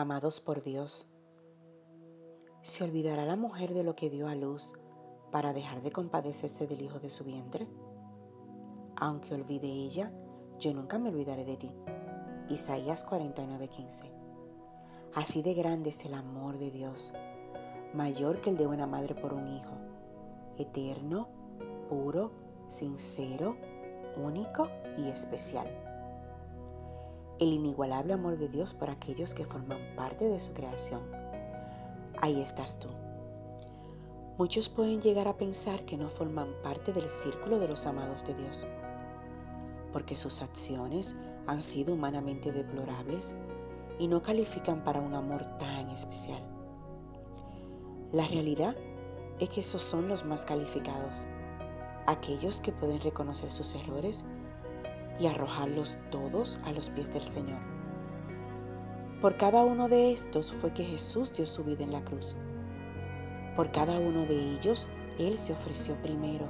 amados por Dios. ¿Se olvidará la mujer de lo que dio a luz para dejar de compadecerse del hijo de su vientre? Aunque olvide ella, yo nunca me olvidaré de ti. Isaías 49:15. Así de grande es el amor de Dios, mayor que el de una madre por un hijo, eterno, puro, sincero, único y especial. El inigualable amor de Dios por aquellos que forman parte de su creación. Ahí estás tú. Muchos pueden llegar a pensar que no forman parte del círculo de los amados de Dios, porque sus acciones han sido humanamente deplorables y no califican para un amor tan especial. La realidad es que esos son los más calificados, aquellos que pueden reconocer sus errores y arrojarlos todos a los pies del Señor. Por cada uno de estos fue que Jesús dio su vida en la cruz. Por cada uno de ellos Él se ofreció primero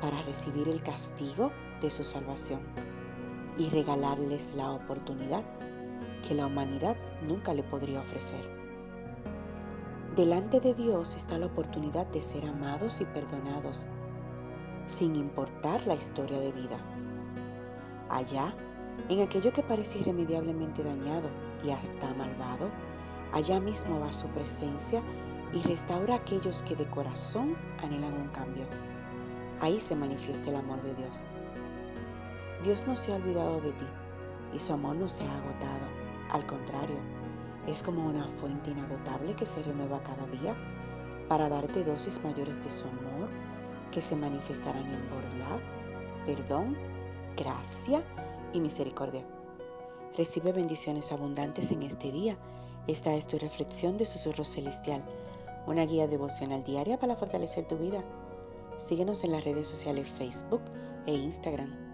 para recibir el castigo de su salvación y regalarles la oportunidad que la humanidad nunca le podría ofrecer. Delante de Dios está la oportunidad de ser amados y perdonados, sin importar la historia de vida. Allá, en aquello que parece irremediablemente dañado y hasta malvado, allá mismo va su presencia y restaura a aquellos que de corazón anhelan un cambio. Ahí se manifiesta el amor de Dios. Dios no se ha olvidado de ti y su amor no se ha agotado. Al contrario, es como una fuente inagotable que se renueva cada día para darte dosis mayores de su amor que se manifestarán en bondad, perdón, gracia y misericordia. Recibe bendiciones abundantes en este día. Esta es tu reflexión de Susurro Celestial, una guía devocional diaria para fortalecer tu vida. Síguenos en las redes sociales Facebook e Instagram.